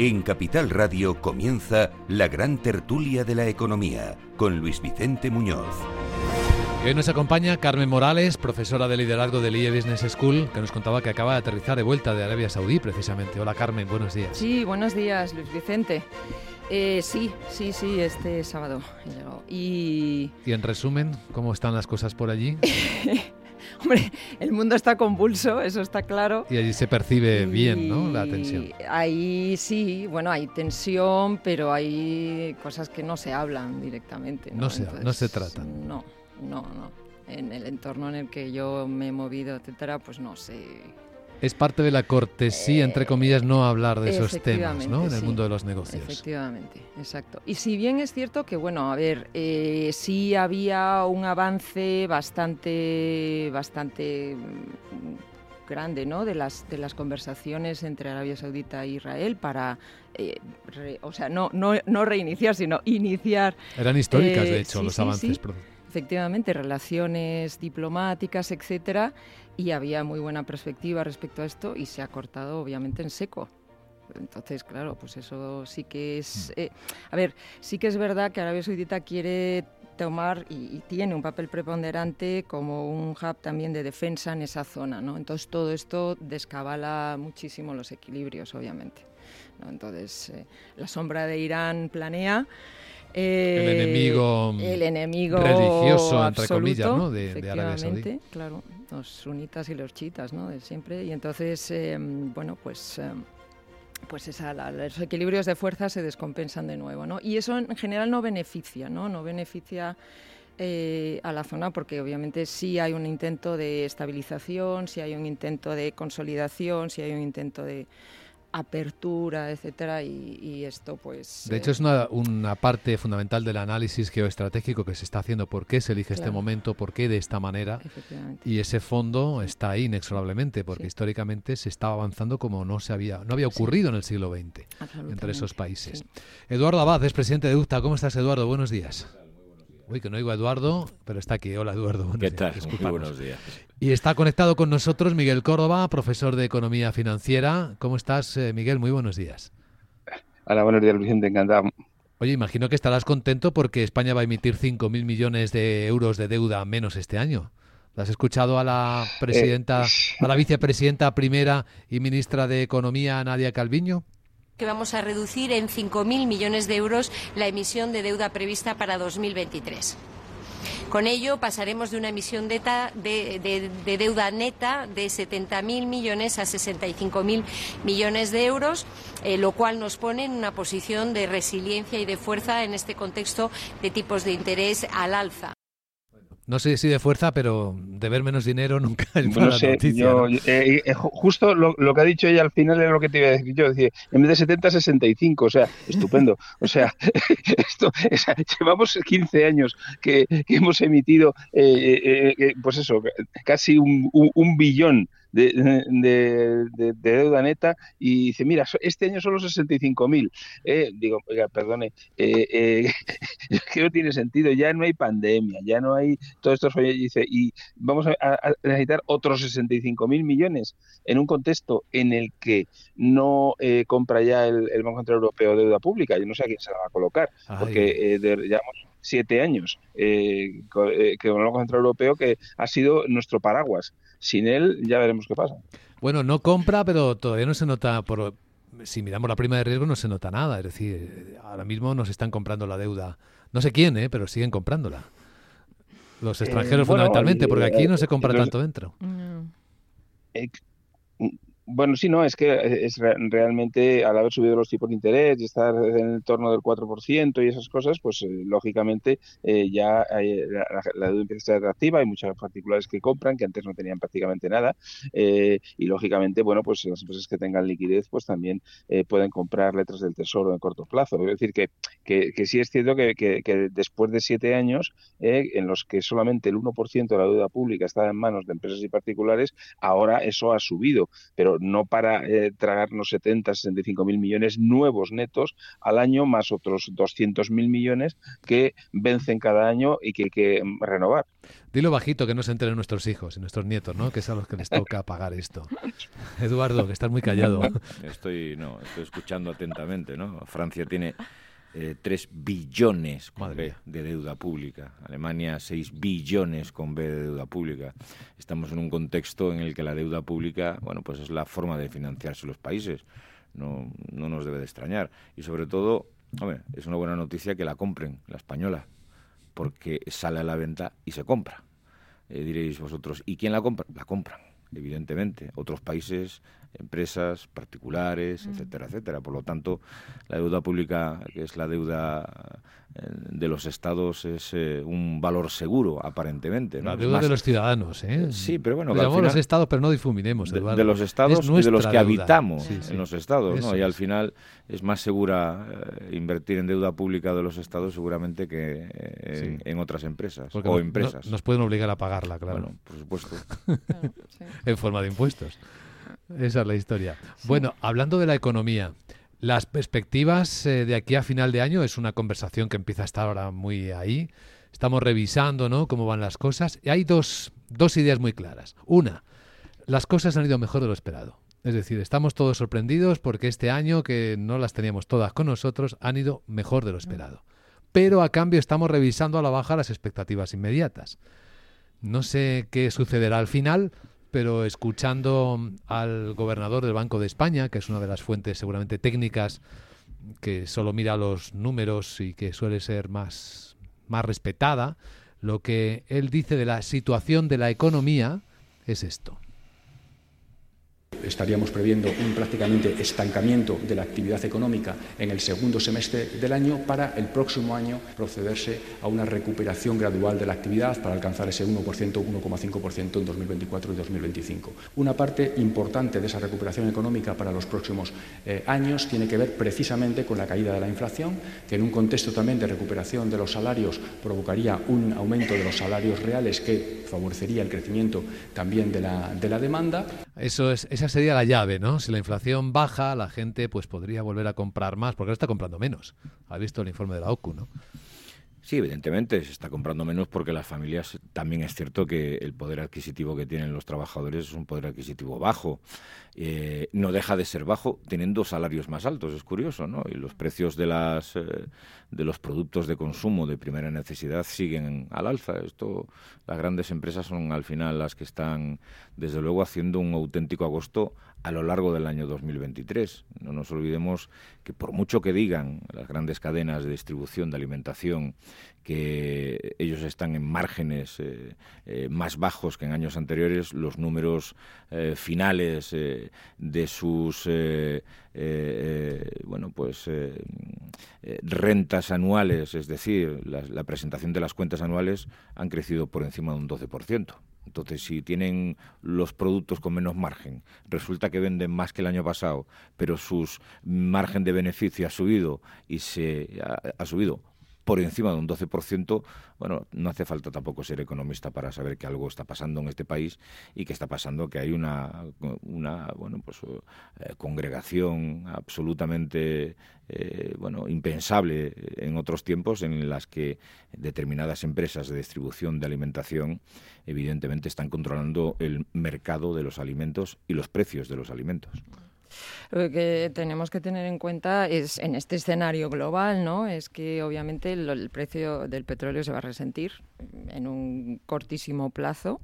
En Capital Radio comienza la gran tertulia de la economía con Luis Vicente Muñoz. hoy nos acompaña Carmen Morales, profesora de liderazgo del IE Business School, que nos contaba que acaba de aterrizar de vuelta de Arabia Saudí, precisamente. Hola Carmen, buenos días. Sí, buenos días, Luis Vicente. Eh, sí, sí, sí, este sábado he llegado. Y... y en resumen, ¿cómo están las cosas por allí? Hombre, el mundo está convulso, eso está claro. Y allí se percibe bien, ¿no? La tensión. Ahí sí, bueno, hay tensión, pero hay cosas que no se hablan directamente. No, se, no se trata. No, no, no. En el entorno en el que yo me he movido, etcétera, pues no sé es parte de la cortesía, entre comillas, no hablar de esos temas, ¿no? En el mundo de los negocios. Efectivamente, exacto. Y si bien es cierto que, bueno, a ver, eh, sí había un avance bastante, bastante mm, grande, ¿no? De las de las conversaciones entre Arabia Saudita e Israel para, eh, o sea, no, no no reiniciar, sino iniciar. Eran históricas, de eh, hecho, los avances. Efectivamente, relaciones diplomáticas, etcétera y había muy buena perspectiva respecto a esto y se ha cortado obviamente en seco. Entonces, claro, pues eso sí que es... Mm. Eh, a ver, sí que es verdad que Arabia Saudita quiere tomar y, tiene un papel preponderante como un hub también de defensa en esa zona, ¿no? Entonces todo esto descabala muchísimo los equilibrios, obviamente. Entonces, eh, la sombra de Irán planea el eh, enemigo, el enemigo religioso, entre comillas, ¿no? de, Arabia Saudí. claro, los sunitas y los chiitas, ¿no? De siempre. Y entonces, em, bueno, pues... Em, pues esa, los equilibrios de fuerza se descompensan de nuevo, ¿no? Y eso en general no beneficia, ¿no? No beneficia eh, a la zona porque obviamente sí hay un intento de estabilización, sí hay un intento de consolidación, sí hay un intento de, apertura, etcétera, y, esto pues... De hecho es una, una, parte fundamental del análisis geoestratégico que se está haciendo, por qué se elige este momento, por qué de esta manera, y ese fondo está ahí inexorablemente, porque históricamente se estaba avanzando como no se había, no había ocurrido en el siglo XX entre esos países. Eduardo Abad es presidente de UCTA, ¿cómo estás Eduardo? Buenos días. Uy, que no oigo a Eduardo, pero está aquí. Hola, Eduardo. ¿Qué tal? Muy buenos días. Y está conectado con nosotros Miguel Córdoba, profesor de Economía Financiera. ¿Cómo estás, eh, Miguel? Muy buenos días. Hola, buenos días, Vicente. Encantado. Oye, imagino que estarás contento porque España va a emitir 5.000 millones de euros de deuda menos este año. ¿Has escuchado a la presidenta, eh, a la vicepresidenta primera y ministra de Economía, Nadia Calviño? Que vamos a reducir en 5.000 millones de euros la emisión de deuda prevista para 2023. Con ello pasaremos de una emisión de, deuda neta de 70.000 millones a 65.000 millones de euros, eh, lo cual nos pone en una posición de resiliencia y de fuerza en este contexto de tipos de interés al alza. No sé si de fuerza, pero de ver menos dinero nunca es buena no sé, noticia. Yo, eh, eh, justo lo, que ha dicho ella al final es lo que te iba a decir yo. Decir, en vez de 70, 65. O sea, estupendo. O sea, esto, llevamos 15 años que, hemos emitido, eh, pues eso, casi un, un billón de, deuda neta y dice, mira, este año solo 65.000. Eh, digo, oiga, perdone, eh, eh, que no tiene sentido, ya no hay pandemia, ya no hay todo esto. Dice, y vamos a, necesitar otros 65.000 millones en un contexto en el que no eh, compra ya el, Banco Central Europeo deuda pública. Yo no sé a quién se la va a colocar, porque llevamos siete años eh, con, el Banco Central Europeo que ha sido nuestro paraguas sin él ya veremos qué pasa. Bueno, no compra, pero todavía no se nota, por, si miramos la prima de riesgo no se nota nada. Es decir, ahora mismo nos están comprando la deuda. No sé quién, ¿eh? pero siguen comprándola. Los extranjeros eh, fundamentalmente, porque aquí no se compra tanto dentro. Bueno, sí, no, es que eh, es realmente al haber subido los tipos de interés y estar en el torno del 4% y esas cosas, pues eh, lógicamente eh, ya la, deuda empieza a ser atractiva, hay muchas particulares que compran que antes no tenían prácticamente nada y lógicamente, bueno, pues las empresas que tengan liquidez pues también pueden comprar letras del tesoro en corto plazo. Es decir, que, que, sí es cierto que, que, después de siete años en los que solamente el 1% de la deuda pública estaba en manos de empresas y particulares, ahora eso ha subido, pero no para eh, tragarnos 70, 65 mil millones nuevos netos al año, más otros 200 mil millones que vencen cada año y que hay que renovar. Dilo bajito, que no se enteren nuestros hijos y nuestros nietos, ¿no? Que es a los que les toca pagar esto. Eduardo, que estás muy callado. Estoy, no, estoy escuchando atentamente, ¿no? Francia tiene 3 eh, billones con B de deuda pública. Alemania 6 billones con B de deuda pública. Estamos en un contexto en el que la deuda pública, bueno, pues es la forma de financiarse los países. No, no nos debe de extrañar. Y sobre todo, hombre, es una buena noticia que la compren, la española, porque sale a la venta y se compra. Eh, diréis vosotros, ¿y quién la compra? La compran, evidentemente. Otros países empresas particulares, mm. etcétera, etcétera. Por lo tanto, la deuda pública, que es la deuda de los estados, es eh, un valor seguro, aparentemente. La deuda de los ciudadanos, ¿eh? Sí, pero bueno... Final, los estados, pero no difuminemos, de, de, los estados y de los que habitamos en los estados, ¿no? Y al final es más segura invertir en deuda pública de los estados seguramente que en, otras empresas o empresas. nos pueden obligar a pagarla, claro. Bueno, por supuesto. en forma de impuestos. Esa es la historia. Bueno, hablando de la economía, las perspectivas eh, de aquí a final de año es una conversación que empieza a estar ahora muy ahí. Estamos revisando, ¿no? Cómo van las cosas. Y hay dos, dos ideas muy claras. Una, las cosas han ido mejor de lo esperado. Es decir, estamos todos sorprendidos porque este año, que no las teníamos todas con nosotros, han ido mejor de lo esperado. Pero a cambio estamos revisando a la baja las expectativas inmediatas. No sé qué sucederá al final, pero escuchando al gobernador del Banco de España, que es una de las fuentes seguramente técnicas que solo mira los números y que suele ser más, más respetada, lo que él dice de la situación de la economía es esto estaríamos previendo un prácticamente estancamiento de la actividad económica en el segundo semestre del año para el próximo año procederse a una recuperación gradual de la actividad para alcanzar ese 1%, 1,5% en 2024 y 2025. Una parte importante de esa recuperación económica para los próximos eh, años tiene que ver precisamente con la caída de la inflación, que en un contexto también de recuperación de los salarios provocaría un aumento de los salarios reales que favorecería el crecimiento también de la, de la demanda. Eso es, esa sería la llave, ¿no? Si la inflación baja, la gente pues podría volver a comprar más, porque ahora está comprando menos. Ha visto el informe de la OCU, ¿no? Sí, evidentemente se está comprando menos porque las familias también es cierto que el poder adquisitivo que tienen los trabajadores es un poder adquisitivo bajo. Eh, no deja de ser bajo teniendo salarios más altos, es curioso, ¿no? Y los precios de las eh, de los productos de consumo de primera necesidad siguen al alza. Esto, las grandes empresas son al final las que están, desde luego, haciendo un auténtico agosto a lo largo del año 2023. No nos olvidemos que por mucho que digan las grandes cadenas de distribución de alimentación que ellos están en márgenes eh, eh, más bajos que en años anteriores, los números eh, finales de sus bueno pues rentas anuales, es decir, la, la presentación de las cuentas anuales han crecido por encima de un 12%. Entonces, si tienen los productos con menos margen, resulta que venden más que el año pasado, pero su margen de beneficio ha subido y se ha subido por encima de un 12%, bueno, no hace falta tampoco ser economista para saber que algo está pasando en este país y que está pasando que hay una, una bueno, pues, eh, congregación absolutamente eh, bueno, impensable en otros tiempos en las que determinadas empresas de distribución de alimentación evidentemente están controlando el mercado de los alimentos y los precios de los alimentos. Lo que tenemos que tener en cuenta es, en este escenario global, ¿no? es que obviamente el, precio del petróleo se va a resentir en un cortísimo plazo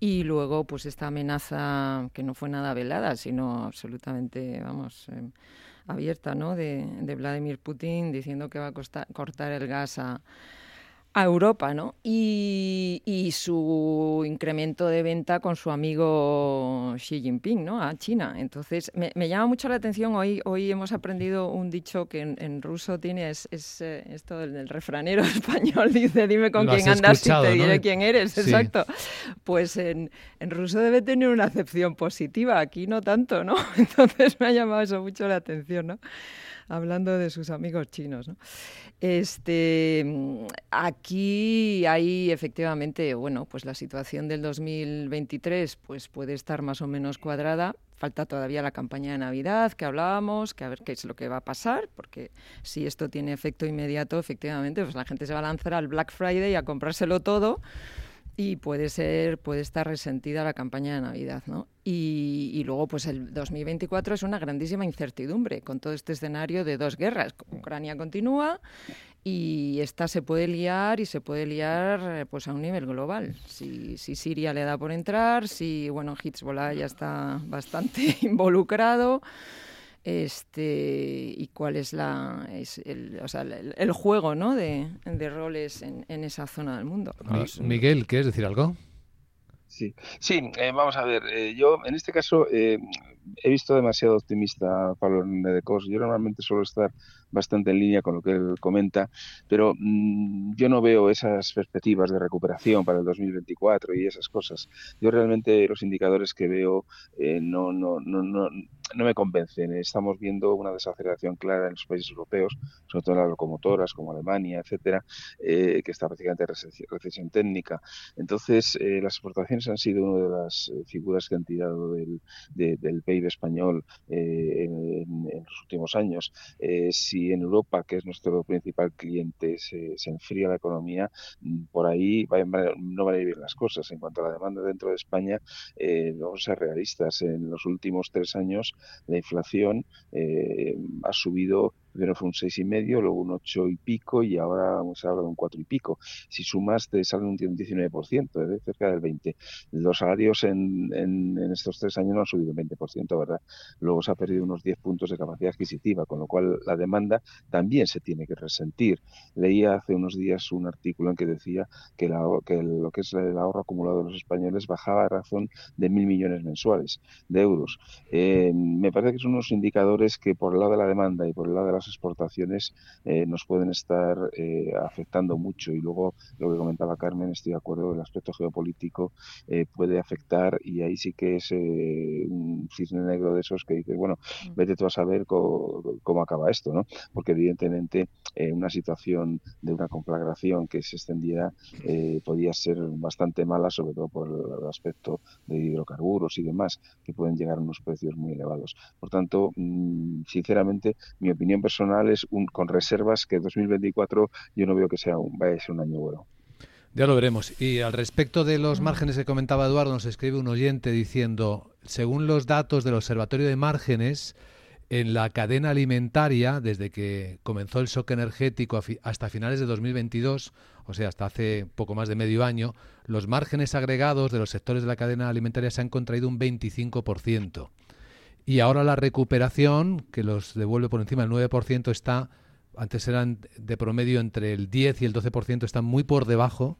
y luego pues esta amenaza que no fue nada velada, sino absolutamente, vamos... Eh, abierta ¿no? de, de Vladimir Putin diciendo que va a cortar el gas a, a Europa, ¿no? Y, su incremento de venta con su amigo Xi Jinping, ¿no? A China. Entonces, me, llama mucho la atención, hoy, hoy hemos aprendido un dicho que en, ruso tiene, es, eh, esto del, refranero español, dice, dime con quién andas y te diré quién eres, exacto. Pues en, en ruso debe tener una acepción positiva, aquí no tanto, ¿no? Entonces me ha llamado eso mucho la atención, ¿no? Hablando de sus amigos chinos. ¿no? Este, aquí hay efectivamente, bueno, pues la situación del 2023 pues puede estar más o menos cuadrada. Falta todavía la campaña de Navidad que hablábamos, que a ver qué es lo que va a pasar, porque si esto tiene efecto inmediato, efectivamente, pues la gente se va a lanzar al Black Friday a comprárselo todo y puede ser puede estar resentida la campaña de Navidad, ¿no? Y, luego pues el 2024 es una grandísima incertidumbre con todo este escenario de dos guerras. Ucrania continúa y esta se puede liar y se puede liar pues a un nivel global. Si, si Siria le da por entrar, si bueno Hezbollah ya está bastante involucrado este y cuál es la es el, o sea, el, juego ¿no? de, de roles en, en, esa zona del mundo. Miguel, ¿quieres decir algo? Sí, sí eh, vamos a ver, eh, yo en este caso eh, he visto demasiado optimista a Pablo de Cos. Yo normalmente suelo estar bastante en línea con lo que él comenta, pero mm, yo no veo esas perspectivas de recuperación para el 2024 y esas cosas. Yo realmente los indicadores que veo eh, no, no, no, no, no me convencen. Estamos viendo una desaceleración clara en los países europeos, sobre todo en las locomotoras como Alemania, etcétera, eh, que está prácticamente en recesión técnica. Entonces, eh, las exportaciones han sido una de las figuras que han tirado del, del PIB español en, en, los últimos años. si en Europa, que es nuestro principal cliente, se, enfría la economía, mm, por ahí no van a ir bien las cosas. En cuanto a la demanda dentro de España, eh, vamos a ser realistas. En los últimos tres años, la inflación eh, ha subido primero fue un seis y medio, luego un ocho y pico y ahora vamos a de un cuatro y pico. Si sumas te sale un 19%, ¿eh? cerca del 20%. Los salarios en, en, estos tres años no han subido un 20%, ¿verdad? Luego se ha perdido unos 10 puntos de capacidad adquisitiva, con lo cual la demanda también se tiene que resentir. Leía hace unos días un artículo en que decía que, la, que lo que es el ahorro acumulado de los españoles bajaba a razón de mil millones mensuales de euros. Eh, me parece que son unos indicadores que por el lado de la demanda y por el lado de las exportaciones eh, nos pueden estar eh, afectando mucho. Y luego lo que comentaba Carmen, estoy de acuerdo, el aspecto geopolítico eh, puede afectar y ahí sí que es un cisne negro de esos que dices, bueno, mm. vete tú a saber cómo, acaba esto, ¿no? Porque evidentemente una situación de una conflagración que se extendiera podía ser bastante mala, sobre todo por el aspecto de hidrocarburos y demás, que pueden llegar a unos precios muy elevados. Por tanto, mm, sinceramente, mi opinión personal personales un, con reservas que 2024 yo no veo que sea un, vaya a ser un año bueno. Ya lo veremos. Y al respecto de los márgenes que comentaba Eduardo, nos escribe un oyente diciendo, según los datos del Observatorio de Márgenes, en la cadena alimentaria, desde que comenzó el shock energético hasta finales de 2022, o sea, hasta hace poco más de medio año, los márgenes agregados de los sectores de la cadena alimentaria se han contraído un 25%. Y ahora la recuperación, que los devuelve por encima del 9%, está, antes eran de promedio entre el 10 y el 12%, están muy por debajo,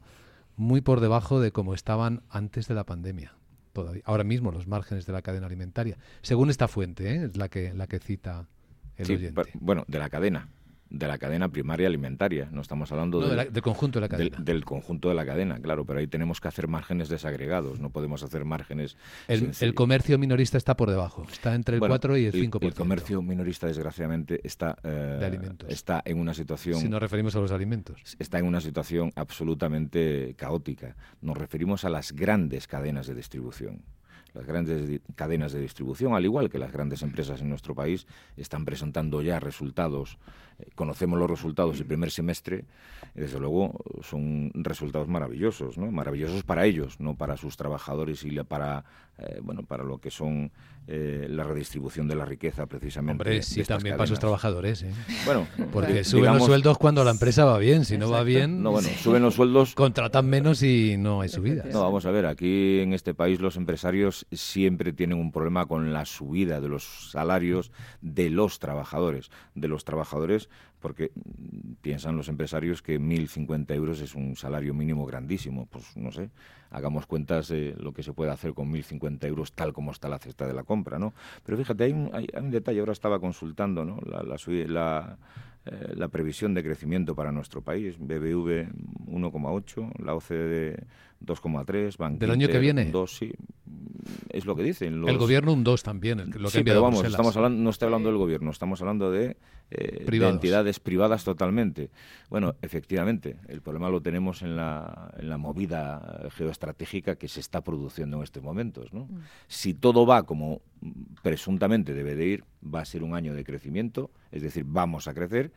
muy por debajo de como estaban antes de la pandemia. Todavía. Ahora mismo los márgenes de la cadena alimentaria, según esta fuente, ¿eh? es la que, la que cita el oyente. Bueno, de la cadena de la cadena primaria alimentaria. No estamos hablando del conjunto de la cadena. Del, conjunto de la cadena, claro, pero ahí tenemos que hacer márgenes desagregados, no podemos hacer márgenes. El, comercio minorista está por debajo, está entre el 4 y el 5%. El, comercio minorista, desgraciadamente, está, eh, está en una situación. Si nos referimos a los alimentos. Está en una situación absolutamente caótica. Nos referimos a las grandes cadenas de distribución. Las grandes cadenas de distribución, al igual que las grandes empresas en nuestro país, están presentando ya resultados. Eh, conocemos los resultados del primer semestre, y desde luego son resultados maravillosos, ¿no? Maravillosos para ellos, no para sus trabajadores y para eh, bueno, para lo que son eh, la redistribución de la riqueza, precisamente. Hombre, sí, también para sus trabajadores. ¿eh? Bueno, porque suben los sueldos cuando la empresa va bien. Si no va bien, no, bueno, suben los sueldos. Contratan menos y no hay subidas. No, vamos a ver, aquí en este país los empresarios siempre tienen un problema con la subida de los salarios de los trabajadores. De los trabajadores porque piensan los empresarios que 1.050 euros es un salario mínimo grandísimo. Pues no sé, hagamos cuentas de lo que se puede hacer con 1.050 euros tal como está la cesta de la compra, ¿no? Pero fíjate, hay un, detalle, ahora estaba consultando, ¿no? La, la, eh, previsión de crecimiento para nuestro país, BBV 1,8, la OCDE 2,3, ¿Del año que viene? 2, sí. es lo que dicen. El gobierno un 2 también, lo que sí, pero vamos, estamos hablando, no estoy hablando del gobierno, estamos hablando de, eh, entidades privadas totalmente. Bueno, efectivamente, el problema lo tenemos en la, en la movida geoestratégica que se está produciendo en estos momentos. ¿no? Mm. Si todo va como presuntamente debe de ir, va a ser un año de crecimiento, es decir, vamos a crecer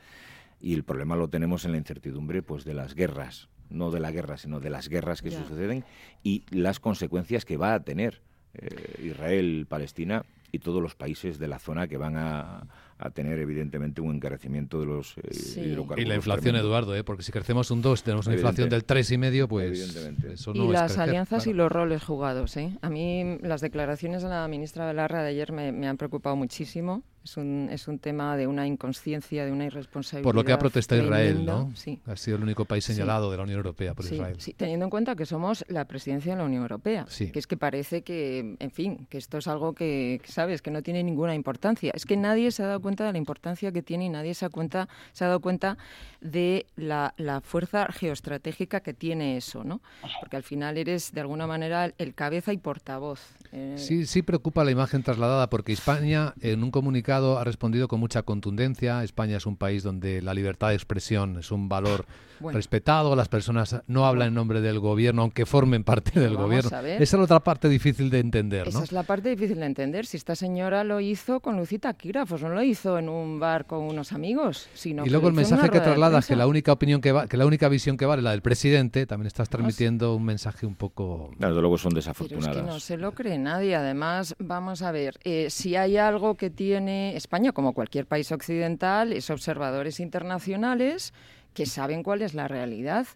y el problema lo tenemos en la incertidumbre pues de las guerras no de la guerra, sino de las guerras que suceden y las consecuencias que va a tener eh, Israel, Palestina y todos los países de la zona que van a, a tener evidentemente un encarecimiento de los eh, hidrocarburos. Y la inflación, Eduardo, ¿eh? porque si crecemos un 2 tenemos una inflación del 3,5, pues eso no Y las alianzas y los roles jugados. ¿eh? A mí las declaraciones de la ministra Belarra de ayer me, han preocupado muchísimo. Es un, es un tema de una inconsciencia, de una irresponsabilidad. Por lo que ha protestado Israel, ¿no? Sí. Ha sido el único país señalado de la Unión Europea por Israel. Sí, teniendo en cuenta que somos la presidencia de la Unión Europea. Que es que parece que, en fin, que esto es algo que, ¿sabes?, que no tiene ninguna importancia. Es que nadie se ha dado cuenta de la importancia que tiene y nadie se ha, cuenta, se ha dado cuenta de la, fuerza geoestratégica que tiene eso, ¿no? Porque al final eres, de alguna manera, el cabeza y portavoz. Eh. Sí, sí preocupa la imagen trasladada porque España, en un comunicado, ha respondido con mucha contundencia. España es un país donde la libertad de expresión es un valor respetado, las personas no hablan en nombre del gobierno, aunque formen parte del gobierno. Esa es la otra parte difícil de entender, ¿no? Esa es la parte difícil de entender. Si esta señora lo hizo con Lucita Quírafos, no lo hizo en un bar con unos amigos, sino Y luego el mensaje que trasladas, que la única opinión que va, que la única visión que vale la del presidente, también estás transmitiendo un mensaje un poco... Claro, luego son desafortunadas. Pero es que no se lo cree nadie. Además, vamos a ver, eh, si hay algo que tiene España, como cualquier país occidental, es observadores internacionales que saben cuál es la realidad.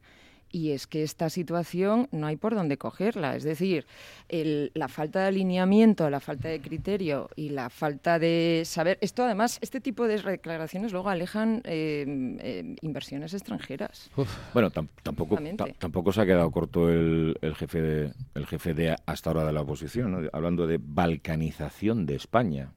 Y es que esta situación no hay por dónde cogerla. Es decir, la falta de alineamiento, la falta de criterio y la falta de saber. Esto, además, este tipo de declaraciones luego alejan eh, eh, inversiones extranjeras. Bueno, tampoco, tampoco se ha quedado corto el, jefe de, el jefe de hasta ahora de la oposición, hablando de balcanización de España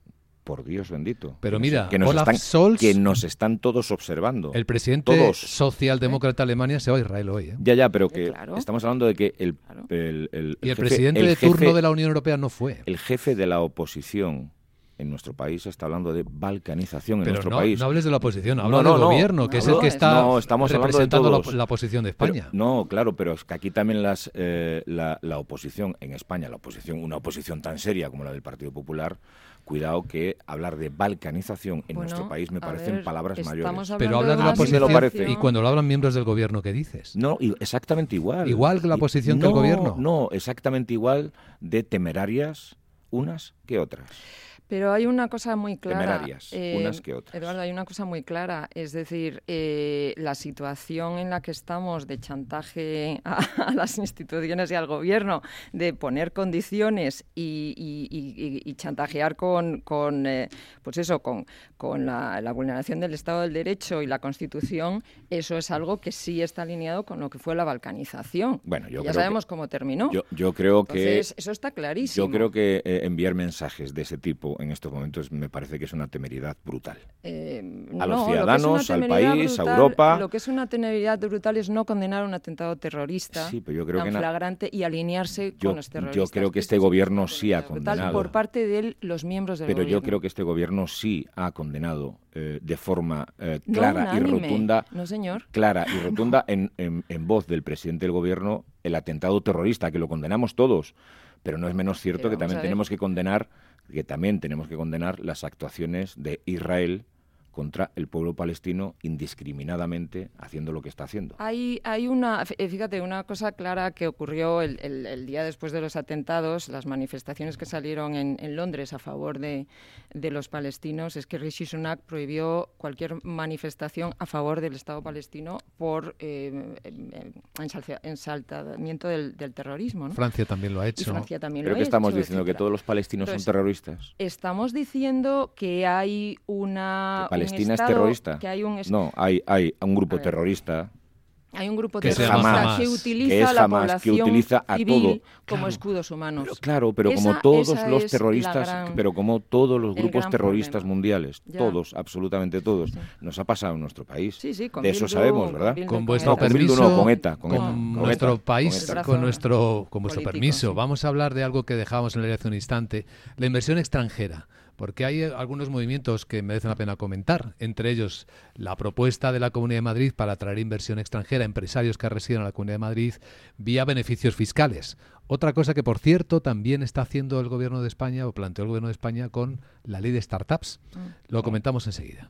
por Dios bendito. Pero mira, que nos, están, que nos están todos observando. El presidente socialdemócrata de Alemania se va a Israel hoy. ¿eh? Ya, ya, pero que estamos hablando de que el, el, y el presidente de turno de la Unión Europea no fue. El jefe de la oposición en nuestro país está hablando de balcanización en nuestro país. No hables de la oposición, habla del gobierno, que es el que está estamos representando la, la, posición de España. no, claro, pero es que aquí también las, eh, la, la, oposición en España, la oposición, una oposición tan seria como la del Partido Popular, cuidado que hablar de balcanización en nuestro país me parecen palabras mayores. Pero habla de la oposición y cuando lo hablan miembros del gobierno, ¿qué dices? No, exactamente igual. Igual que la oposición que el gobierno. No, exactamente igual de temerarias unas que otras. Pero hay una cosa muy clara. Eh, unas que otras. Eduardo, hay una cosa muy clara. Es decir, eh, la situación en la que estamos de chantaje a, las instituciones y al gobierno, de poner condiciones y, chantajear con, con eh, pues eso, con, con la, vulneración del Estado del Derecho y la Constitución, eso es algo que sí está alineado con lo que fue la balcanización. Bueno, yo ya sabemos cómo terminó. Yo, yo creo Entonces, que eso está clarísimo. Yo creo que enviar mensajes de ese tipo en estos momentos me parece que es una temeridad brutal. Eh, a los ciudadanos, al país, a Europa. Lo que es una temeridad brutal es no condenar un atentado terrorista sí, pero yo creo que flagrante y alinearse con los terroristas. Yo creo que este gobierno sí ha condenado. Por parte de los miembros del pero gobierno. yo creo que este gobierno sí ha condenado eh, de forma eh, clara y rotunda. No, señor. Clara y rotunda en, en voz del presidente del gobierno el atentado terrorista, que lo condenamos todos. Pero no es menos cierto que también tenemos que condenar que también tenemos que condenar las actuaciones de Israel contra el pueblo palestino indiscriminadamente haciendo lo que está haciendo. Hay, hay una, eh, fíjate, una cosa clara que ocurrió el, día después de los atentados, las manifestaciones que salieron en, Londres a favor de, los palestinos, es que Rishi Sunak prohibió cualquier manifestación a favor del Estado palestino por eh, ensaltamiento del, terrorismo. Francia también lo ha hecho. Francia también ¿Pero lo que estamos diciendo? ¿Que todos los palestinos son terroristas? Estamos diciendo que hay una... Palestina es terrorista. no, hay, hay un grupo terrorista Hay un grupo terrorista que utiliza la población civil como escudos humanos. claro, pero como todos los terroristas, pero como todos los grupos terroristas mundiales, todos, absolutamente todos, nos ha pasado en nuestro país. Sí, sí, de eso sabemos, ¿verdad? Con vuestro permiso, con, ETA, con, nuestro país, con, nuestro, con vuestro permiso, vamos a hablar de algo que dejábamos en el hace un instante, la inversión extranjera porque hay algunos movimientos que merecen la pena comentar, entre ellos la propuesta de la Comunidad de Madrid para atraer inversión extranjera a empresarios que residen en la Comunidad de Madrid vía beneficios fiscales. Otra cosa que, por cierto, también está haciendo el Gobierno de España, o planteó el Gobierno de España, con la ley de startups. Mm. Lo comentamos enseguida.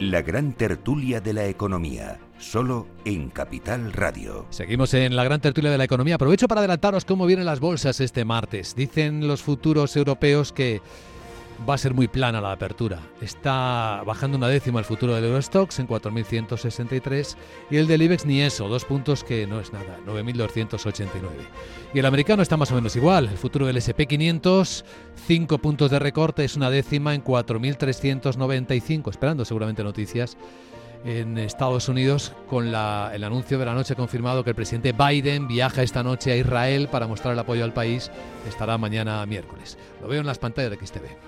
La gran tertulia de la economía, solo en Capital Radio. Seguimos en la gran tertulia de la economía. Aprovecho para adelantaros cómo vienen las bolsas este martes. Dicen los futuros europeos que va a ser muy plana la apertura. Está bajando una décima el futuro del Eurostox en 4.163 y el del IBEX ni eso, dos puntos que no es nada, 9.289. Y el americano está más o menos igual, el futuro del SP500, cinco puntos de recorte, es una décima en 4.395, esperando seguramente noticias en Estados Unidos con la, el anuncio de la noche confirmado que el presidente Biden viaja esta noche a Israel para mostrar el apoyo al país. Estará mañana miércoles. Lo veo en las pantallas de XTV.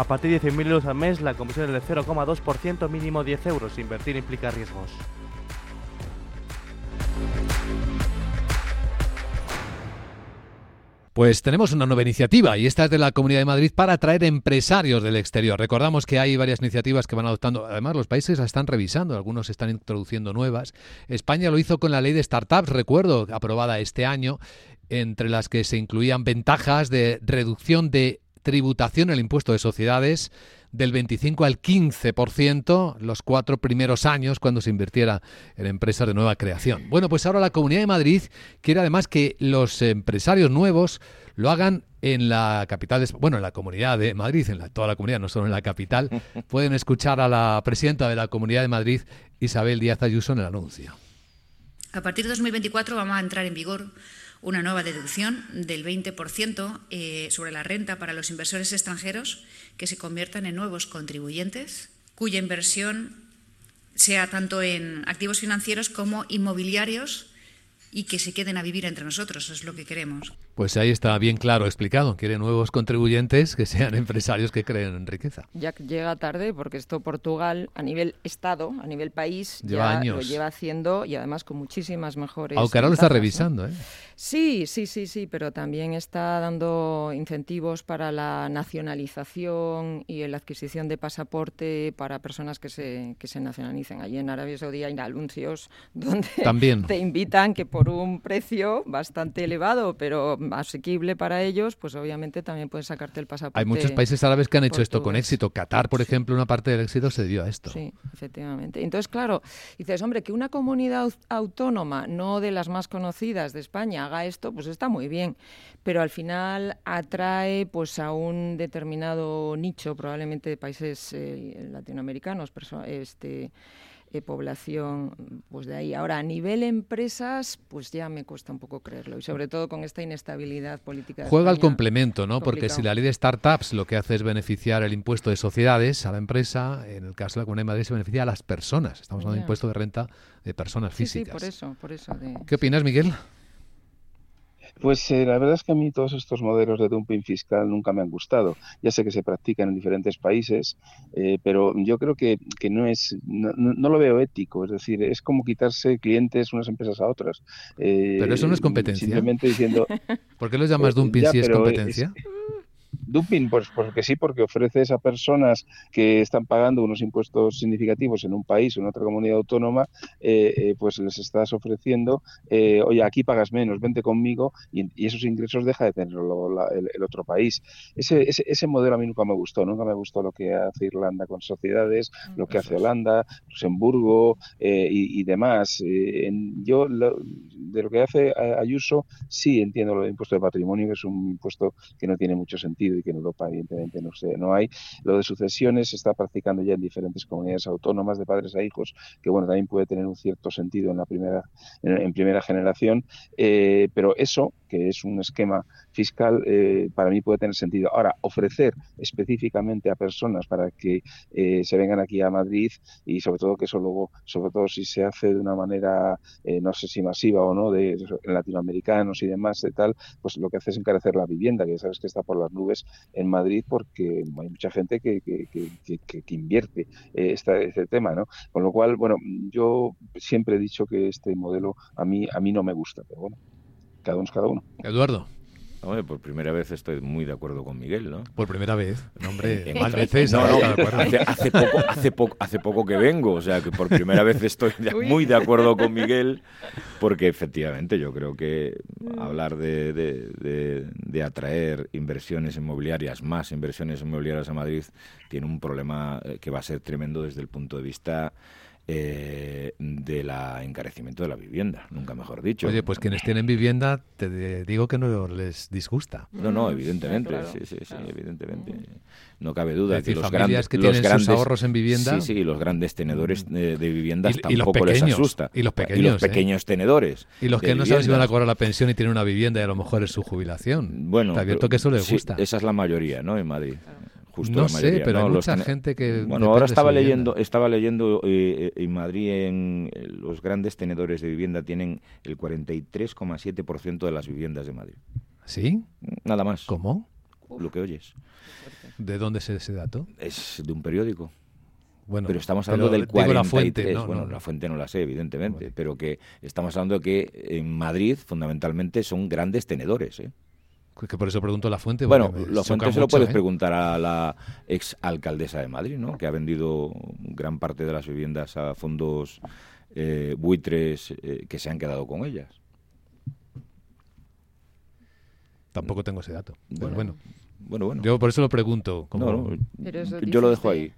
A partir de 100.000 euros al mes, la comisión es del 0,2%, mínimo 10 euros. Invertir implica riesgos. Pues tenemos una nueva iniciativa y esta es de la Comunidad de Madrid para atraer empresarios del exterior. Recordamos que hay varias iniciativas que van adoptando, además los países la están revisando, algunos están introduciendo nuevas. España lo hizo con la ley de startups, recuerdo, aprobada este año, entre las que se incluían ventajas de reducción de tributación el impuesto de sociedades del 25 al 15% los cuatro primeros años cuando se invirtiera en empresas de nueva creación. Bueno, pues ahora la Comunidad de Madrid quiere además que los empresarios nuevos lo hagan en la capital, bueno, en la Comunidad de Madrid, en la, toda la comunidad, no solo en la capital. Pueden escuchar a la presidenta de la Comunidad de Madrid, Isabel Díaz Ayuso, en el anuncio. A partir de 2024 vamos a entrar en vigor una nueva deducción del 20% eh, sobre la renta para los inversores extranjeros que se conviertan en nuevos contribuyentes, cuya inversión sea tanto en activos financieros como inmobiliarios y que se queden a vivir entre nosotros, es lo que queremos. Pues ahí está bien claro explicado. Quiere nuevos contribuyentes que sean empresarios que creen en riqueza. Ya llega tarde porque esto Portugal a nivel Estado, a nivel país, ya lo lleva haciendo y además con muchísimas mejores. Aunque ahora lo está revisando, ¿eh? Sí, sí, sí, sí, pero también está dando incentivos para la nacionalización y la adquisición de pasaporte para personas que se, que se nacionalicen. Allí en Arabia Saudí hay anuncios donde también. te invitan que por un precio bastante elevado, pero asequible para ellos, pues obviamente también pueden sacarte el pasaporte. Hay muchos países árabes que han hecho esto con éxito. Qatar, por ejemplo, una parte del éxito se dio a esto. Sí, efectivamente. Entonces, claro, dices, hombre, que una comunidad autónoma, no de las más conocidas de España, haga esto, pues está muy bien. Pero al final atrae pues a un determinado nicho, probablemente de países eh, latinoamericanos, este eh, población pues de ahí. Ahora, a nivel empresas, pues ya me cuesta un poco creerlo, y sobre todo con esta inestabilidad política. Juega al complemento, ¿no? Porque si la ley de startups lo que hace es beneficiar el impuesto de sociedades a la empresa, en el caso de la Comunidad de Madrid se beneficia a las personas. Estamos hablando de impuesto de renta de personas físicas. Sí, por eso, por eso. ¿Qué opinas, Miguel? Pues eh, la verdad es que a mí todos estos modelos de dumping fiscal nunca me han gustado. Ya sé que se practican en diferentes países, eh, pero yo creo que, que no es, no, no, lo veo ético. Es decir, es como quitarse clientes unas empresas a otras. Eh, pero eso no es competencia. Simplemente diciendo. ¿Por qué lo llamas dumping si es competencia? Dumping, pues porque sí, porque ofreces a personas que están pagando unos impuestos significativos en un país o en otra comunidad autónoma, eh, eh, pues les estás ofreciendo, eh, oye, aquí pagas menos, vente conmigo y, esos ingresos deja de tenerlo el, otro país. Ese, ese, ese, modelo a mí nunca me gustó, nunca me gustó lo que hace Irlanda con sociedades, lo que hace Holanda, Luxemburgo y, demás. yo de lo que hace Ayuso sí entiendo lo del impuesto de patrimonio, que es un impuesto que no tiene mucho sentido que en Europa evidentemente no, sé, no hay. Lo de sucesiones se está practicando ya en diferentes comunidades autónomas de padres a hijos, que bueno, también puede tener un cierto sentido en la primera, en, primera generación, eh, pero eso, que es un esquema fiscal, eh, para mí puede tener sentido. Ahora, ofrecer específicamente a personas para que eh, se vengan aquí a Madrid y sobre todo que eso luego, sobre todo si se hace de una manera, no sé si masiva o no, de latinoamericanos y demás, de tal, pues lo que hace es encarecer la vivienda, que ya sabes que está por las nubes en Madrid porque hay mucha gente que, que, que, invierte eh, este tema, ¿no? Con lo cual, bueno, yo siempre he dicho que este modelo a mí, a mí no me gusta, pero bueno, cada uno es cada uno. Eduardo. Hombre, por primera vez estoy muy de acuerdo con Miguel, ¿no? Por primera vez, hombre, más veces. No, no, hace, poco, hace, poco, hace poco que vengo, o sea que por primera vez estoy muy de acuerdo con Miguel, porque efectivamente yo creo que hablar de, de, de, atraer inversiones inmobiliarias, más inversiones inmobiliarias a Madrid, tiene un problema eh, que va a ser tremendo desde el punto de vista eh, del encarecimiento de la vivienda, nunca mejor dicho. Oye, pues quienes tienen vivienda, te digo que no les disgusta. No, no, evidentemente, sí, sí, sí, evidentemente. No cabe duda que los grandes que tienen grandes, ahorros en vivienda. Sí, sí, los grandes tenedores de, viviendas tampoco les asusta. Y los pequeños, ¿eh? pequeños tenedores. Y los que no saben si van a cobrar la pensión y tienen una vivienda y a lo mejor es su jubilación. Bueno, Está abierto que eso les gusta. esa es la mayoría, ¿no? En Madrid no sé, pero hay mucha gente que... Bueno, ahora estaba leyendo, estaba leyendo eh, en Madrid en eh, los grandes tenedores de vivienda tienen el 43,7% de las viviendas de Madrid. ¿Sí? Nada más. ¿Cómo? Lo que oyes. ¿De dónde es ese dato? Es de un periódico. Bueno, pero estamos hablando del 43. La fuente, bueno, la fuente no la sé, evidentemente, pero que estamos hablando de que en Madrid fundamentalmente son grandes tenedores, ¿eh? Que por eso pregunto la fuente. Bueno, la fuente se lo puedes ¿eh? preguntar a la ex alcaldesa de Madrid, ¿no? Que ha vendido gran parte de las viviendas a fondos eh, buitres eh, que se han quedado con ellas. Tampoco tengo ese dato. Bueno, bueno. Bueno, Yo por eso lo pregunto. yo lo dejo ahí.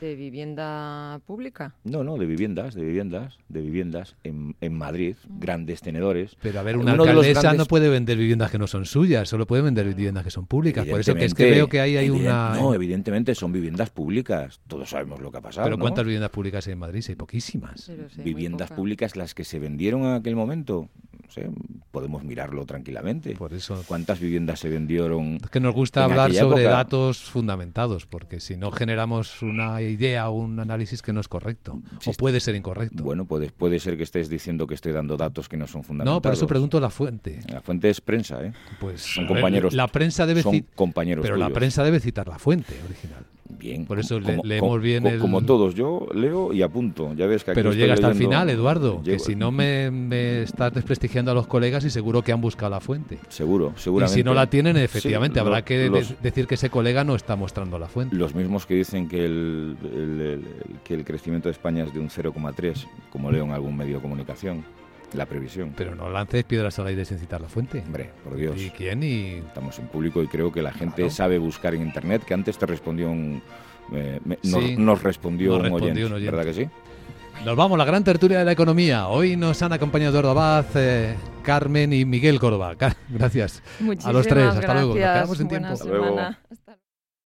¿De vivienda pública? No, no, de viviendas, de viviendas, de viviendas en, en Madrid, mm. grandes tenedores. Pero a ver, una alcaldesa no puede vender viviendas que no son suyas, solo puede vender viviendas que son públicas. Por eso que es que veo que ahí hay una... No, evidentemente son viviendas públicas, todos sabemos lo que ha pasado. Pero ¿cuántas viviendas públicas hay en Madrid? Hay poquísimas. viviendas públicas las que se vendieron en aquel momento, sé, podemos mirarlo tranquilamente. Por eso. ¿Cuántas viviendas se vendieron? Es que nos gusta hablar sobre datos fundamentados, porque si no generamos una idea o un análisis que no es correcto, o puede ser incorrecto. Bueno, puede, puede ser que estés diciendo que estoy dando datos que no son fundamentados. No, por eso pregunto la fuente. La fuente es prensa, ¿eh? Pues son compañeros. La prensa debe son compañeros Pero la prensa debe citar la fuente original. Bien. Por eso leemos bien el... Como todos, yo leo y apunto. Ya ves que Pero llega hasta el final, Eduardo, que si no me, me, estás desprestigiando a los colegas y seguro que han buscado la fuente. Seguro, seguramente. Y si no la tienen, efectivamente, habrá que decir que ese colega no está mostrando la fuente. Los mismos que dicen que el, que el crecimiento de España es de un 0,3, como leo en algún medio de comunicación La previsión. Pero no lances piedras al aire sin citar la fuente. Hombre, por Dios. ¿Y quién? Y... Estamos en público y creo que la gente sabe buscar en Internet, que antes te respondió un... Eh, nos, respondió, un, oyente, ¿verdad que sí? Nos vamos, la gran tertulia de la economía. Hoy nos han acompañado Eduardo Abad, eh, Carmen y Miguel Córdoba. Gracias a los tres. Hasta luego. Nos quedamos en tiempo. Hasta luego.